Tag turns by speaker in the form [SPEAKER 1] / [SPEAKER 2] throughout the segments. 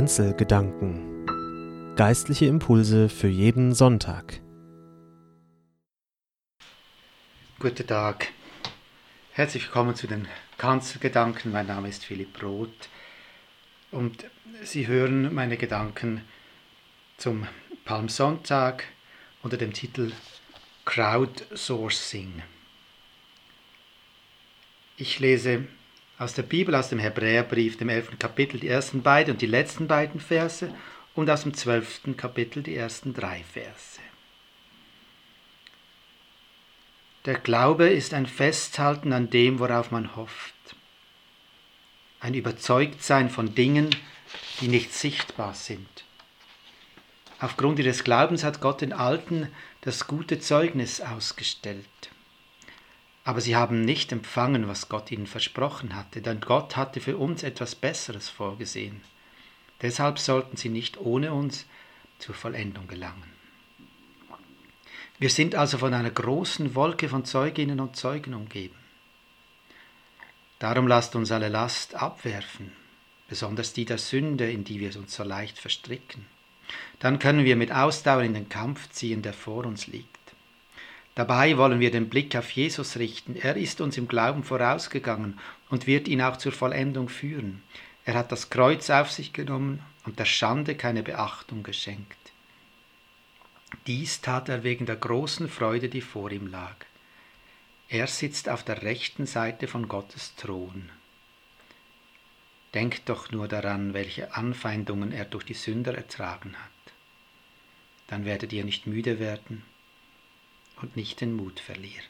[SPEAKER 1] Kanzelgedanken. Geistliche Impulse für jeden Sonntag.
[SPEAKER 2] Guten Tag. Herzlich willkommen zu den Kanzelgedanken. Mein Name ist Philipp Roth und Sie hören meine Gedanken zum Palmsonntag unter dem Titel Crowdsourcing. Ich lese aus der Bibel, aus dem Hebräerbrief, dem 11. Kapitel, die ersten beiden und die letzten beiden Verse und aus dem 12. Kapitel die ersten drei Verse. Der Glaube ist ein Festhalten an dem, worauf man hofft. Ein Überzeugtsein von Dingen, die nicht sichtbar sind. Aufgrund ihres Glaubens hat Gott den Alten das gute Zeugnis ausgestellt. Aber sie haben nicht empfangen, was Gott ihnen versprochen hatte, denn Gott hatte für uns etwas Besseres vorgesehen. Deshalb sollten sie nicht ohne uns zur Vollendung gelangen. Wir sind also von einer großen Wolke von Zeuginnen und Zeugen umgeben. Darum lasst uns alle Last abwerfen, besonders die der Sünde, in die wir uns so leicht verstricken. Dann können wir mit Ausdauer in den Kampf ziehen, der vor uns liegt. Dabei wollen wir den Blick auf Jesus richten. Er ist uns im Glauben vorausgegangen und wird ihn auch zur Vollendung führen. Er hat das Kreuz auf sich genommen und der Schande keine Beachtung geschenkt. Dies tat er wegen der großen Freude, die vor ihm lag. Er sitzt auf der rechten Seite von Gottes Thron. Denkt doch nur daran, welche Anfeindungen er durch die Sünder ertragen hat. Dann werdet ihr nicht müde werden und nicht den Mut verlieren.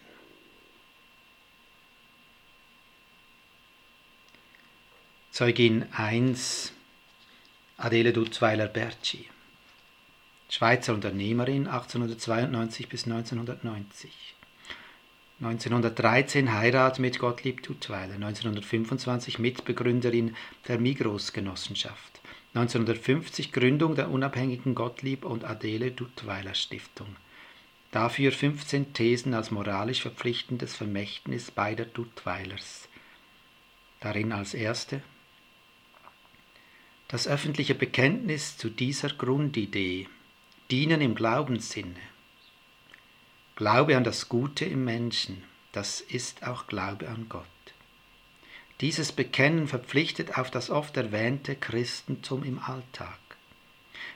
[SPEAKER 2] Zeugin 1 Adele Dutzweiler-Bertschi, Schweizer Unternehmerin 1892 bis 1990. 1913 Heirat mit Gottlieb Duttweiler, 1925 Mitbegründerin der Migros-Genossenschaft, 1950 Gründung der unabhängigen Gottlieb und Adele Duttweiler Stiftung. Dafür 15 Thesen als moralisch verpflichtendes Vermächtnis beider Duttweilers. Darin als erste das öffentliche Bekenntnis zu dieser Grundidee, dienen im Glaubenssinne. Glaube an das Gute im Menschen, das ist auch Glaube an Gott. Dieses Bekennen verpflichtet auf das oft erwähnte Christentum im Alltag.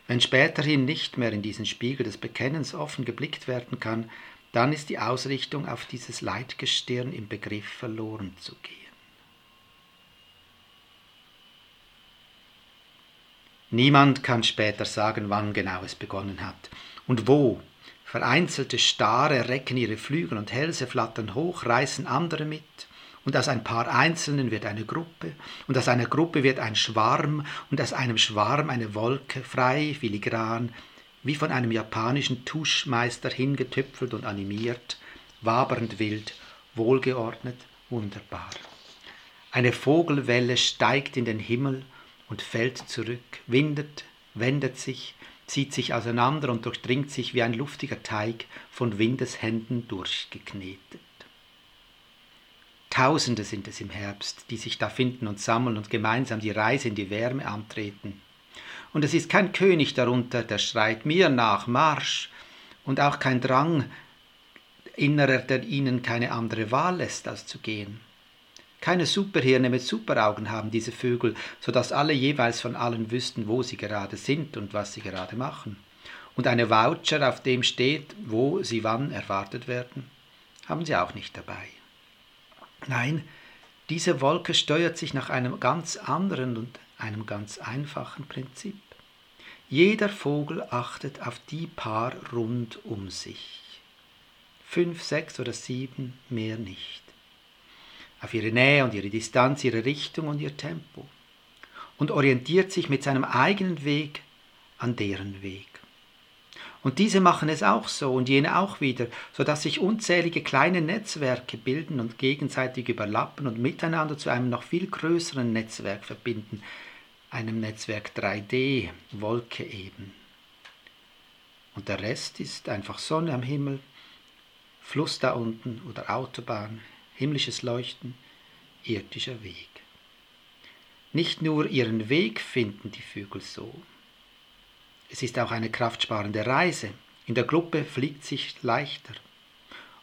[SPEAKER 2] Wenn späterhin nicht mehr in diesen Spiegel des Bekennens offen geblickt werden kann, dann ist die Ausrichtung auf dieses Leitgestirn im Begriff verloren zu gehen. Niemand kann später sagen, wann genau es begonnen hat und wo. Vereinzelte Stare recken ihre Flügel und Hälse flattern hoch, reißen andere mit und aus ein paar Einzelnen wird eine Gruppe, und aus einer Gruppe wird ein Schwarm, und aus einem Schwarm eine Wolke, frei, filigran, wie von einem japanischen Tuschmeister hingetüpfelt und animiert, wabernd wild, wohlgeordnet, wunderbar. Eine Vogelwelle steigt in den Himmel und fällt zurück, windet, wendet sich, zieht sich auseinander und durchdringt sich wie ein luftiger Teig von Windeshänden durchgeknetet. Tausende sind es im Herbst, die sich da finden und sammeln und gemeinsam die Reise in die Wärme antreten. Und es ist kein König darunter, der schreit mir nach Marsch, und auch kein Drang innerer, der ihnen keine andere Wahl lässt, als zu gehen. Keine Superhirne mit Superaugen haben diese Vögel, so dass alle jeweils von allen wüssten, wo sie gerade sind und was sie gerade machen. Und eine Voucher, auf dem steht, wo sie wann erwartet werden, haben sie auch nicht dabei. Nein, diese Wolke steuert sich nach einem ganz anderen und einem ganz einfachen Prinzip. Jeder Vogel achtet auf die Paar rund um sich. Fünf, sechs oder sieben, mehr nicht. Auf ihre Nähe und ihre Distanz, ihre Richtung und ihr Tempo. Und orientiert sich mit seinem eigenen Weg an deren Weg. Und diese machen es auch so und jene auch wieder, so dass sich unzählige kleine Netzwerke bilden und gegenseitig überlappen und miteinander zu einem noch viel größeren Netzwerk verbinden, einem Netzwerk 3D, Wolke eben. Und der Rest ist einfach Sonne am Himmel, Fluss da unten oder Autobahn, himmlisches Leuchten, irdischer Weg. Nicht nur ihren Weg finden die Vögel so. Es ist auch eine kraftsparende Reise. In der Gruppe fliegt sich leichter.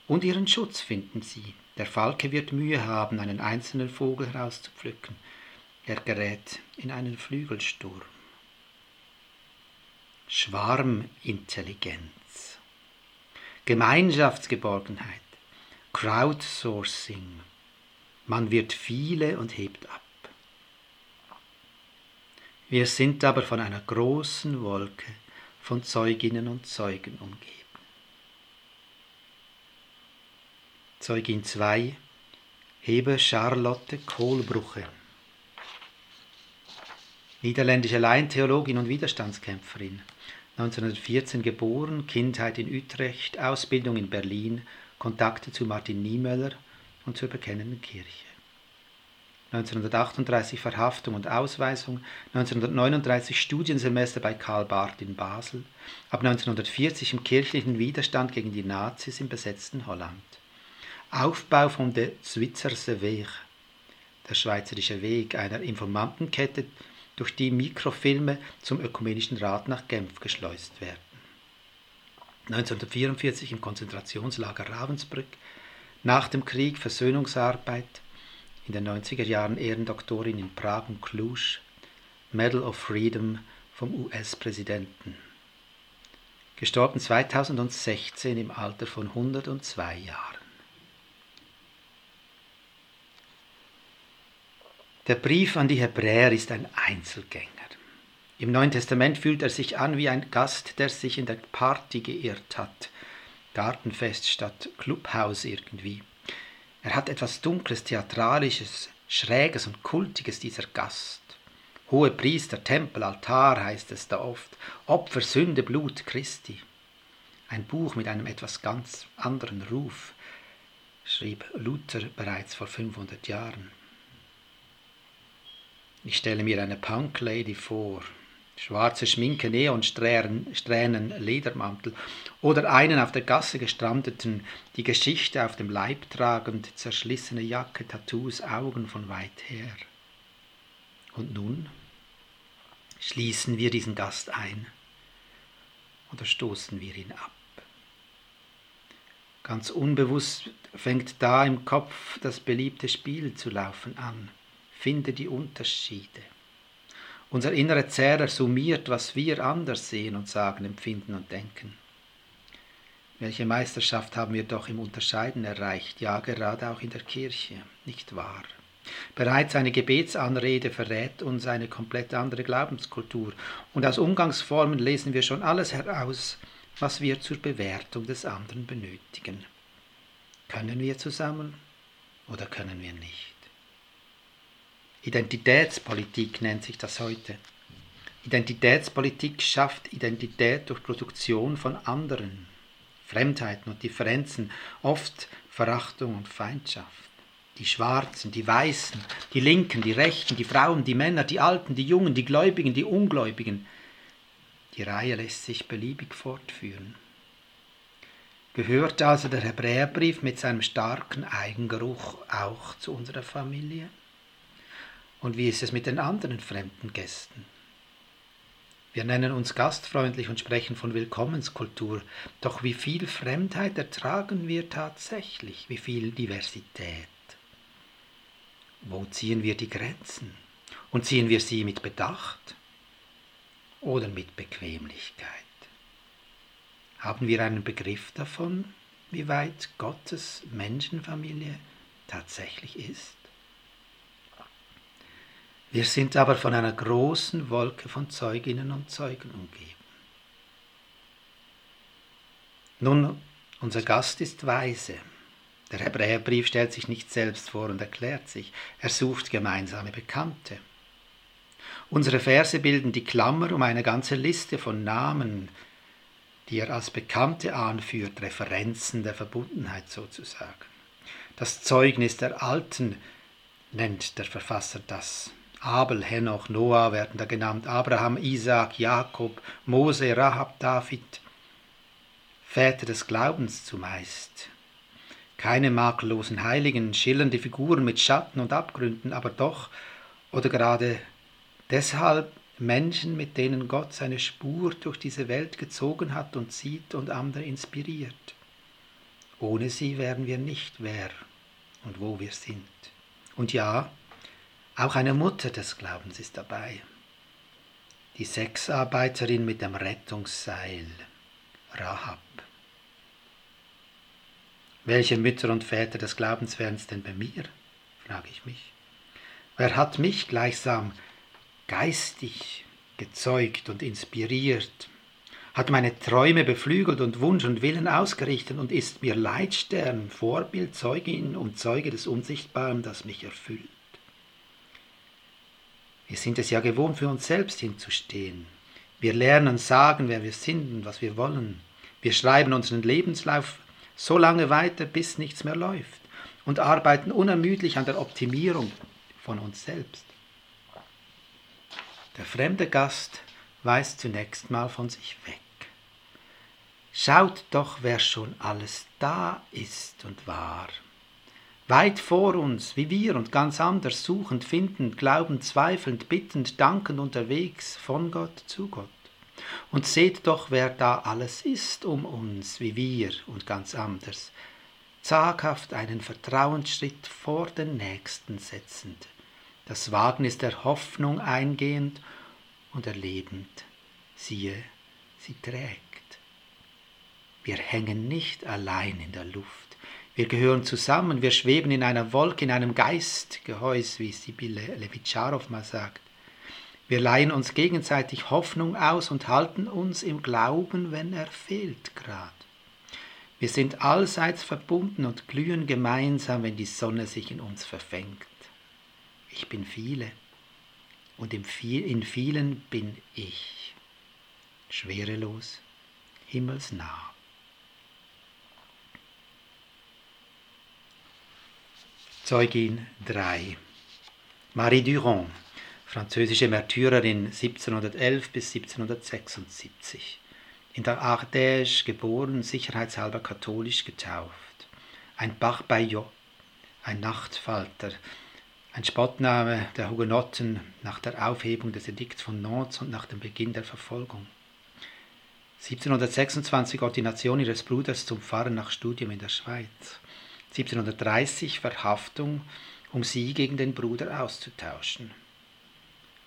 [SPEAKER 2] Und ihren Schutz finden sie. Der Falke wird Mühe haben, einen einzelnen Vogel herauszupflücken. Er gerät in einen Flügelsturm. Schwarmintelligenz, Gemeinschaftsgeborgenheit, Crowdsourcing. Man wird viele und hebt ab. Wir sind aber von einer großen Wolke von Zeuginnen und Zeugen umgeben. Zeugin 2 Hebe Charlotte Kohlbruche Niederländische Laientheologin und Widerstandskämpferin. 1914 geboren, Kindheit in Utrecht, Ausbildung in Berlin, Kontakte zu Martin Niemöller und zur Bekennenden Kirche. 1938 Verhaftung und Ausweisung, 1939 Studiensemester bei Karl Barth in Basel, ab 1940 im kirchlichen Widerstand gegen die Nazis im besetzten Holland. Aufbau von der Schweizerse Weg, der Schweizerische Weg, einer Informantenkette, durch die Mikrofilme zum Ökumenischen Rat nach Genf geschleust werden. 1944 im Konzentrationslager Ravensbrück, nach dem Krieg Versöhnungsarbeit, in den 90er Jahren Ehrendoktorin in Prag und Cluj, Medal of Freedom vom US-Präsidenten. Gestorben 2016 im Alter von 102 Jahren. Der Brief an die Hebräer ist ein Einzelgänger. Im Neuen Testament fühlt er sich an wie ein Gast, der sich in der Party geirrt hat. Gartenfest statt Clubhaus irgendwie. Er hat etwas Dunkles, Theatralisches, Schräges und Kultiges, dieser Gast. Hohe Priester, Tempel, Altar heißt es da oft. Opfer, Sünde, Blut Christi. Ein Buch mit einem etwas ganz anderen Ruf, schrieb Luther bereits vor 500 Jahren. Ich stelle mir eine Punk-Lady vor, schwarze Schminke, Neonsträhnen, Strähnen, Ledermantel oder einen auf der Gasse gestrandeten, die Geschichte auf dem Leib tragend, zerschlissene Jacke, Tattoos, Augen von weit her. Und nun schließen wir diesen Gast ein oder stoßen wir ihn ab. Ganz unbewusst fängt da im Kopf das beliebte Spiel zu laufen an. Finde die Unterschiede. Unser innerer Zähler summiert, was wir anders sehen und sagen, empfinden und denken. Welche Meisterschaft haben wir doch im Unterscheiden erreicht, ja gerade auch in der Kirche, nicht wahr? Bereits eine Gebetsanrede verrät uns eine komplett andere Glaubenskultur, und aus Umgangsformen lesen wir schon alles heraus, was wir zur Bewertung des anderen benötigen. Können wir zusammen oder können wir nicht? Identitätspolitik nennt sich das heute. Identitätspolitik schafft Identität durch Produktion von anderen, Fremdheiten und Differenzen, oft Verachtung und Feindschaft. Die Schwarzen, die Weißen, die Linken, die Rechten, die Frauen, die Männer, die Alten, die Jungen, die Gläubigen, die Ungläubigen. Die Reihe lässt sich beliebig fortführen. Gehört also der Hebräerbrief mit seinem starken Eigengeruch auch zu unserer Familie? Und wie ist es mit den anderen fremden Gästen? Wir nennen uns gastfreundlich und sprechen von Willkommenskultur, doch wie viel Fremdheit ertragen wir tatsächlich, wie viel Diversität? Wo ziehen wir die Grenzen? Und ziehen wir sie mit Bedacht oder mit Bequemlichkeit? Haben wir einen Begriff davon, wie weit Gottes Menschenfamilie tatsächlich ist? Wir sind aber von einer großen Wolke von Zeuginnen und Zeugen umgeben. Nun, unser Gast ist weise. Der Hebräerbrief stellt sich nicht selbst vor und erklärt sich. Er sucht gemeinsame Bekannte. Unsere Verse bilden die Klammer um eine ganze Liste von Namen, die er als Bekannte anführt, Referenzen der Verbundenheit sozusagen. Das Zeugnis der Alten nennt der Verfasser das. Abel, Henoch, Noah werden da genannt, Abraham, Isaac, Jakob, Mose, Rahab, David, Väter des Glaubens zumeist. Keine makellosen Heiligen, schillernde Figuren mit Schatten und Abgründen, aber doch oder gerade Deshalb Menschen, mit denen Gott seine Spur durch diese Welt gezogen hat und zieht und andere inspiriert. Ohne sie wären wir nicht wer und wo wir sind. Und ja, auch eine Mutter des Glaubens ist dabei. Die Sexarbeiterin mit dem Rettungsseil, Rahab. Welche Mütter und Väter des Glaubens wären es denn bei mir? frage ich mich. Wer hat mich gleichsam geistig gezeugt und inspiriert, hat meine Träume beflügelt und Wunsch und Willen ausgerichtet und ist mir Leitstern, Vorbild, Zeugin und Zeuge des Unsichtbaren, das mich erfüllt. Wir sind es ja gewohnt, für uns selbst hinzustehen. Wir lernen sagen, wer wir sind und was wir wollen. Wir schreiben unseren Lebenslauf so lange weiter, bis nichts mehr läuft und arbeiten unermüdlich an der Optimierung von uns selbst. Der fremde Gast weist zunächst mal von sich weg. Schaut doch, wer schon alles da ist und war. Weit vor uns, wie wir und ganz anders, suchend, findend, glaubend, zweifelnd, bittend, dankend unterwegs von Gott zu Gott. Und seht doch, wer da alles ist um uns, wie wir und ganz anders, zaghaft einen Vertrauensschritt vor den Nächsten setzend, das Wagnis der Hoffnung eingehend und erlebend, siehe, sie trägt. Wir hängen nicht allein in der Luft, wir gehören zusammen, wir schweben in einer Wolke, in einem Geistgehäus, wie Sibylle Levitscharow mal sagt. Wir leihen uns gegenseitig Hoffnung aus und halten uns im Glauben, wenn er fehlt grad. Wir sind allseits verbunden und glühen gemeinsam, wenn die Sonne sich in uns verfängt. Ich bin viele und in vielen bin ich, schwerelos, himmelsnah. Zeugin 3 Marie Durand, französische Märtyrerin 1711 bis 1776. In der Ardèche geboren, sicherheitshalber katholisch getauft. Ein Bach Bayot, ein Nachtfalter, ein Spottname der Hugenotten nach der Aufhebung des Edikts von Nantes und nach dem Beginn der Verfolgung. 1726 Ordination ihres Bruders zum Pfarrer nach Studium in der Schweiz. 1730 Verhaftung, um sie gegen den Bruder auszutauschen.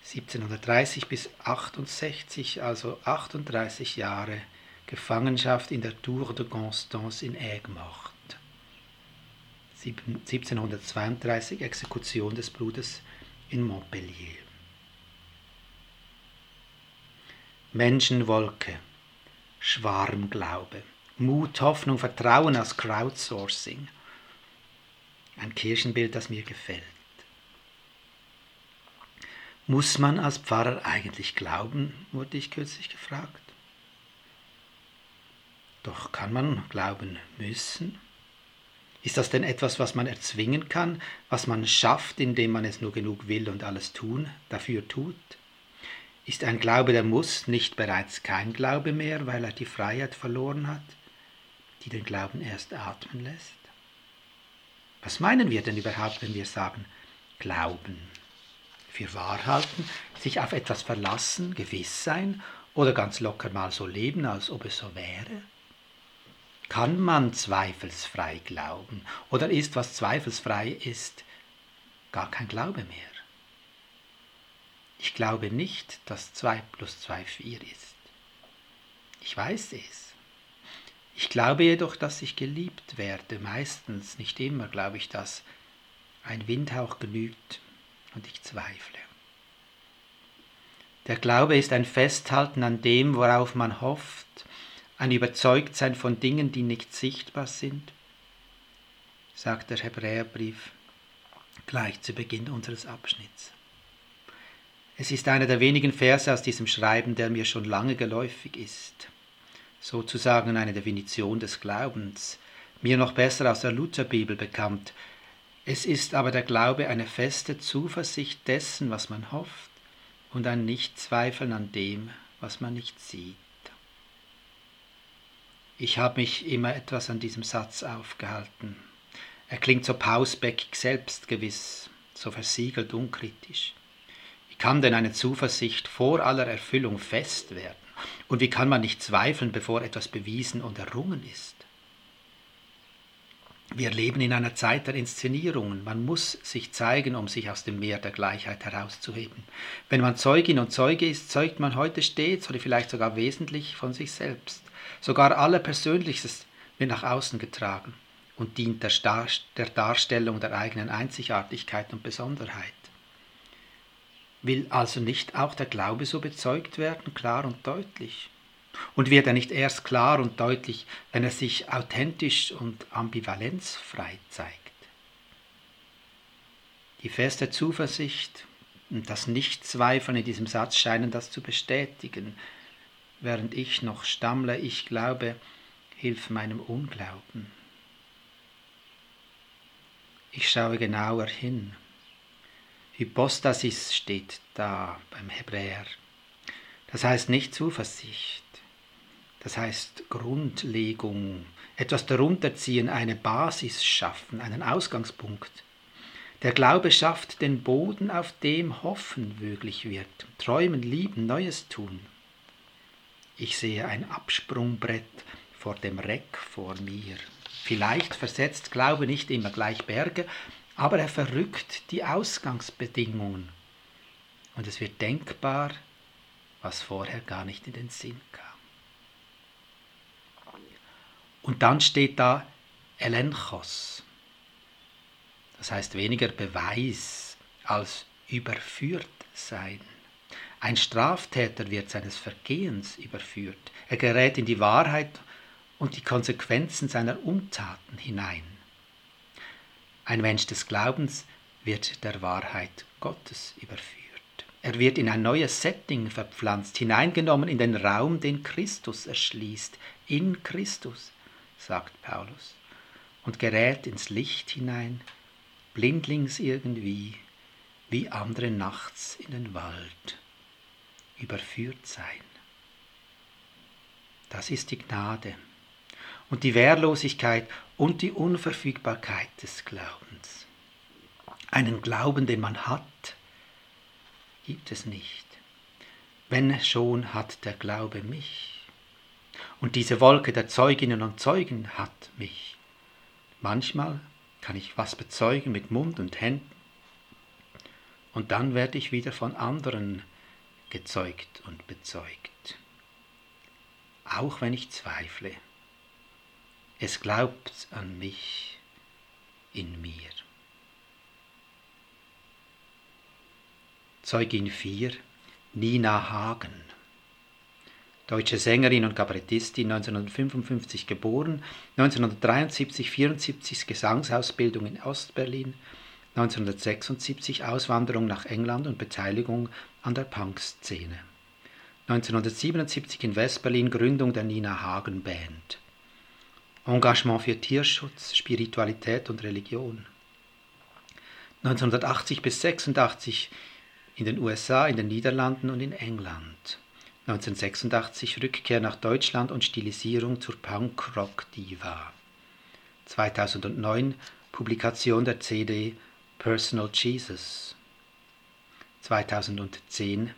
[SPEAKER 2] 1730 bis 68, also 38 Jahre Gefangenschaft in der Tour de Constance in Aigues-Mortes. 1732 Exekution des Bruders in Montpellier. Menschenwolke, Schwarmglaube, Mut, Hoffnung, Vertrauen als Crowdsourcing. Ein Kirchenbild, das mir gefällt. Muss man als Pfarrer eigentlich glauben, wurde ich kürzlich gefragt. Doch kann man glauben müssen? Ist das denn etwas, was man erzwingen kann, was man schafft, indem man es nur genug will und alles tun, dafür tut? Ist ein Glaube, der muss, nicht bereits kein Glaube mehr, weil er die Freiheit verloren hat, die den Glauben erst atmen lässt? Was meinen wir denn überhaupt, wenn wir sagen Glauben? Für wahr halten, sich auf etwas verlassen, gewiss sein oder ganz locker mal so leben, als ob es so wäre? Kann man zweifelsfrei glauben? Oder ist, was zweifelsfrei ist, gar kein Glaube mehr? Ich glaube nicht, dass 2 plus 2 4 ist. Ich weiß es. Ich glaube jedoch, dass ich geliebt werde. Meistens, nicht immer, glaube ich das. Ein Windhauch genügt und ich zweifle. Der Glaube ist ein Festhalten an dem, worauf man hofft, ein Überzeugtsein von Dingen, die nicht sichtbar sind, sagt der Hebräerbrief gleich zu Beginn unseres Abschnitts. Es ist einer der wenigen Verse aus diesem Schreiben, der mir schon lange geläufig ist. Sozusagen eine Definition des Glaubens, mir noch besser aus der Lutherbibel bekannt. Es ist aber der Glaube eine feste Zuversicht dessen, was man hofft, und ein Nichtzweifeln an dem, was man nicht sieht. Ich habe mich immer etwas an diesem Satz aufgehalten. Er klingt so pausbäckig selbstgewiss, so versiegelt unkritisch. Wie kann denn eine Zuversicht vor aller Erfüllung fest werden? Und wie kann man nicht zweifeln, bevor etwas bewiesen und errungen ist? Wir leben in einer Zeit der Inszenierungen. Man muss sich zeigen, um sich aus dem Meer der Gleichheit herauszuheben. Wenn man Zeugin und Zeuge ist, zeugt man heute stets oder vielleicht sogar wesentlich von sich selbst. Sogar Allerpersönlichstes wird nach außen getragen und dient der Darstellung der eigenen Einzigartigkeit und Besonderheit. Will also nicht auch der Glaube so bezeugt werden, klar und deutlich? Und wird er nicht erst klar und deutlich, wenn er sich authentisch und ambivalenzfrei zeigt? Die feste Zuversicht und das Nichtzweifeln in diesem Satz scheinen das zu bestätigen. Während ich noch stammle, ich glaube, hilf meinem Unglauben. Ich schaue genauer hin. Hypostasis steht da beim Hebräer. Das heißt nicht Zuversicht, das heißt Grundlegung, etwas darunter ziehen, eine Basis schaffen, einen Ausgangspunkt. Der Glaube schafft den Boden, auf dem Hoffen möglich wird, Träumen, Lieben, Neues tun. Ich sehe ein Absprungbrett vor dem Reck vor mir. Vielleicht versetzt Glaube nicht immer gleich Berge, aber er verrückt die Ausgangsbedingungen. Und es wird denkbar, was vorher gar nicht in den Sinn kam. Und dann steht da Elenchos. Das heißt weniger Beweis als überführt sein. Ein Straftäter wird seines Vergehens überführt. Er gerät in die Wahrheit und die Konsequenzen seiner Untaten hinein. Ein Mensch des Glaubens wird der Wahrheit Gottes überführt. Er wird in ein neues Setting verpflanzt, hineingenommen in den Raum, den Christus erschließt, in Christus sagt Paulus, und gerät ins Licht hinein, blindlings irgendwie, wie andere nachts in den Wald, überführt sein. Das ist die Gnade und die Wehrlosigkeit und die Unverfügbarkeit des Glaubens. Einen Glauben, den man hat, gibt es nicht. Wenn schon hat der Glaube mich. Und diese Wolke der Zeuginnen und Zeugen hat mich. Manchmal kann ich was bezeugen mit Mund und Händen und dann werde ich wieder von anderen gezeugt und bezeugt. Auch wenn ich zweifle. Es glaubt an mich in mir. Zeugin 4, Nina Hagen deutsche Sängerin und Kabarettistin, 1955 geboren, 1973 74 Gesangsausbildung in Ostberlin, 1976 Auswanderung nach England und Beteiligung an der Punk-Szene. 1977 in Westberlin Gründung der Nina Hagen Band. Engagement für Tierschutz, Spiritualität und Religion. 1980 bis 86 in den USA, in den Niederlanden und in England. 1986 Rückkehr nach Deutschland und Stilisierung zur Punk-Rock-Diva. 2009 Publikation der CD Personal Jesus. 2010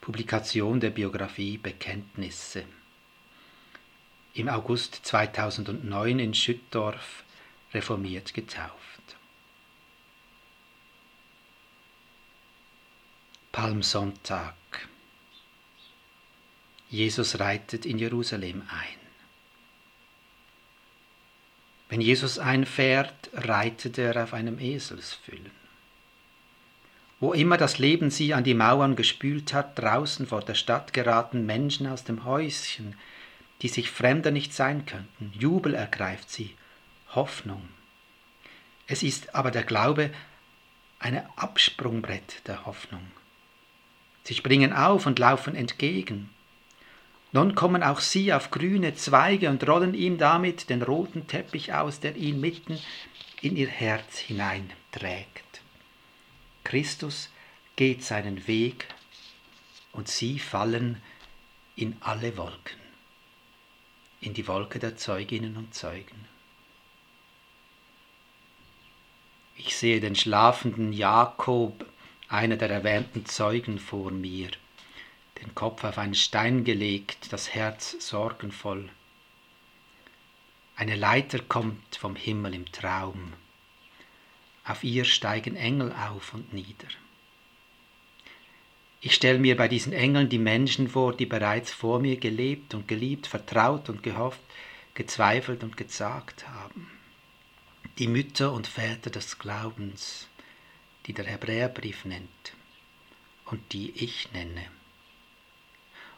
[SPEAKER 2] Publikation der Biografie Bekenntnisse. Im August 2009 in Schüttdorf reformiert getauft. Palmsonntag Jesus reitet in Jerusalem ein. Wenn Jesus einfährt, reitet er auf einem Eselsfüllen. Wo immer das Leben sie an die Mauern gespült hat, draußen vor der Stadt geraten Menschen aus dem Häuschen, die sich fremder nicht sein könnten. Jubel ergreift sie, Hoffnung. Es ist aber der Glaube ein Absprungbrett der Hoffnung. Sie springen auf und laufen entgegen. Nun kommen auch sie auf grüne Zweige und rollen ihm damit den roten Teppich aus, der ihn mitten in ihr Herz hineinträgt. Christus geht seinen Weg und sie fallen in alle Wolken, in die Wolke der Zeuginnen und Zeugen. Ich sehe den schlafenden Jakob einer der erwähnten Zeugen vor mir, den Kopf auf einen Stein gelegt, das Herz sorgenvoll. Eine Leiter kommt vom Himmel im Traum. Auf ihr steigen Engel auf und nieder. Ich stelle mir bei diesen Engeln die Menschen vor, die bereits vor mir gelebt und geliebt, vertraut und gehofft, gezweifelt und gezagt haben. Die Mütter und Väter des Glaubens, die der Hebräerbrief nennt und die ich nenne.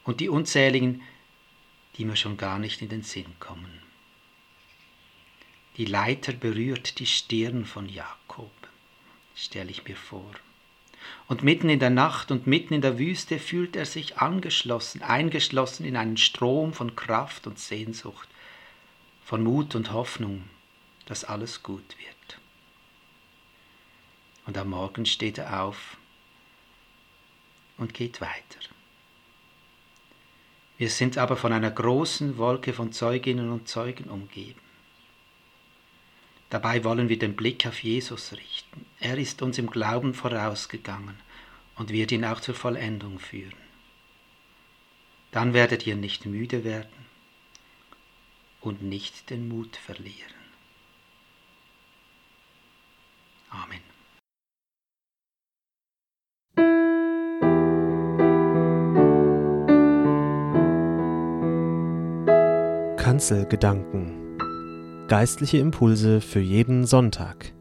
[SPEAKER 2] Und die unzähligen, die mir schon gar nicht in den Sinn kommen. Die Leiter berührt die Stirn von Jakob, stelle ich mir vor. Und mitten in der Nacht und mitten in der Wüste fühlt er sich angeschlossen, eingeschlossen in einen Strom von Kraft und Sehnsucht, von Mut und Hoffnung, dass alles gut wird. Und am Morgen steht er auf und geht weiter. Wir sind aber von einer großen Wolke von Zeuginnen und Zeugen umgeben. Dabei wollen wir den Blick auf Jesus richten. Er ist uns im Glauben vorausgegangen und wird ihn auch zur Vollendung führen. Dann werdet ihr nicht müde werden und nicht den Mut verlieren. Amen.
[SPEAKER 1] Kanzelgedanken Geistliche Impulse für jeden Sonntag.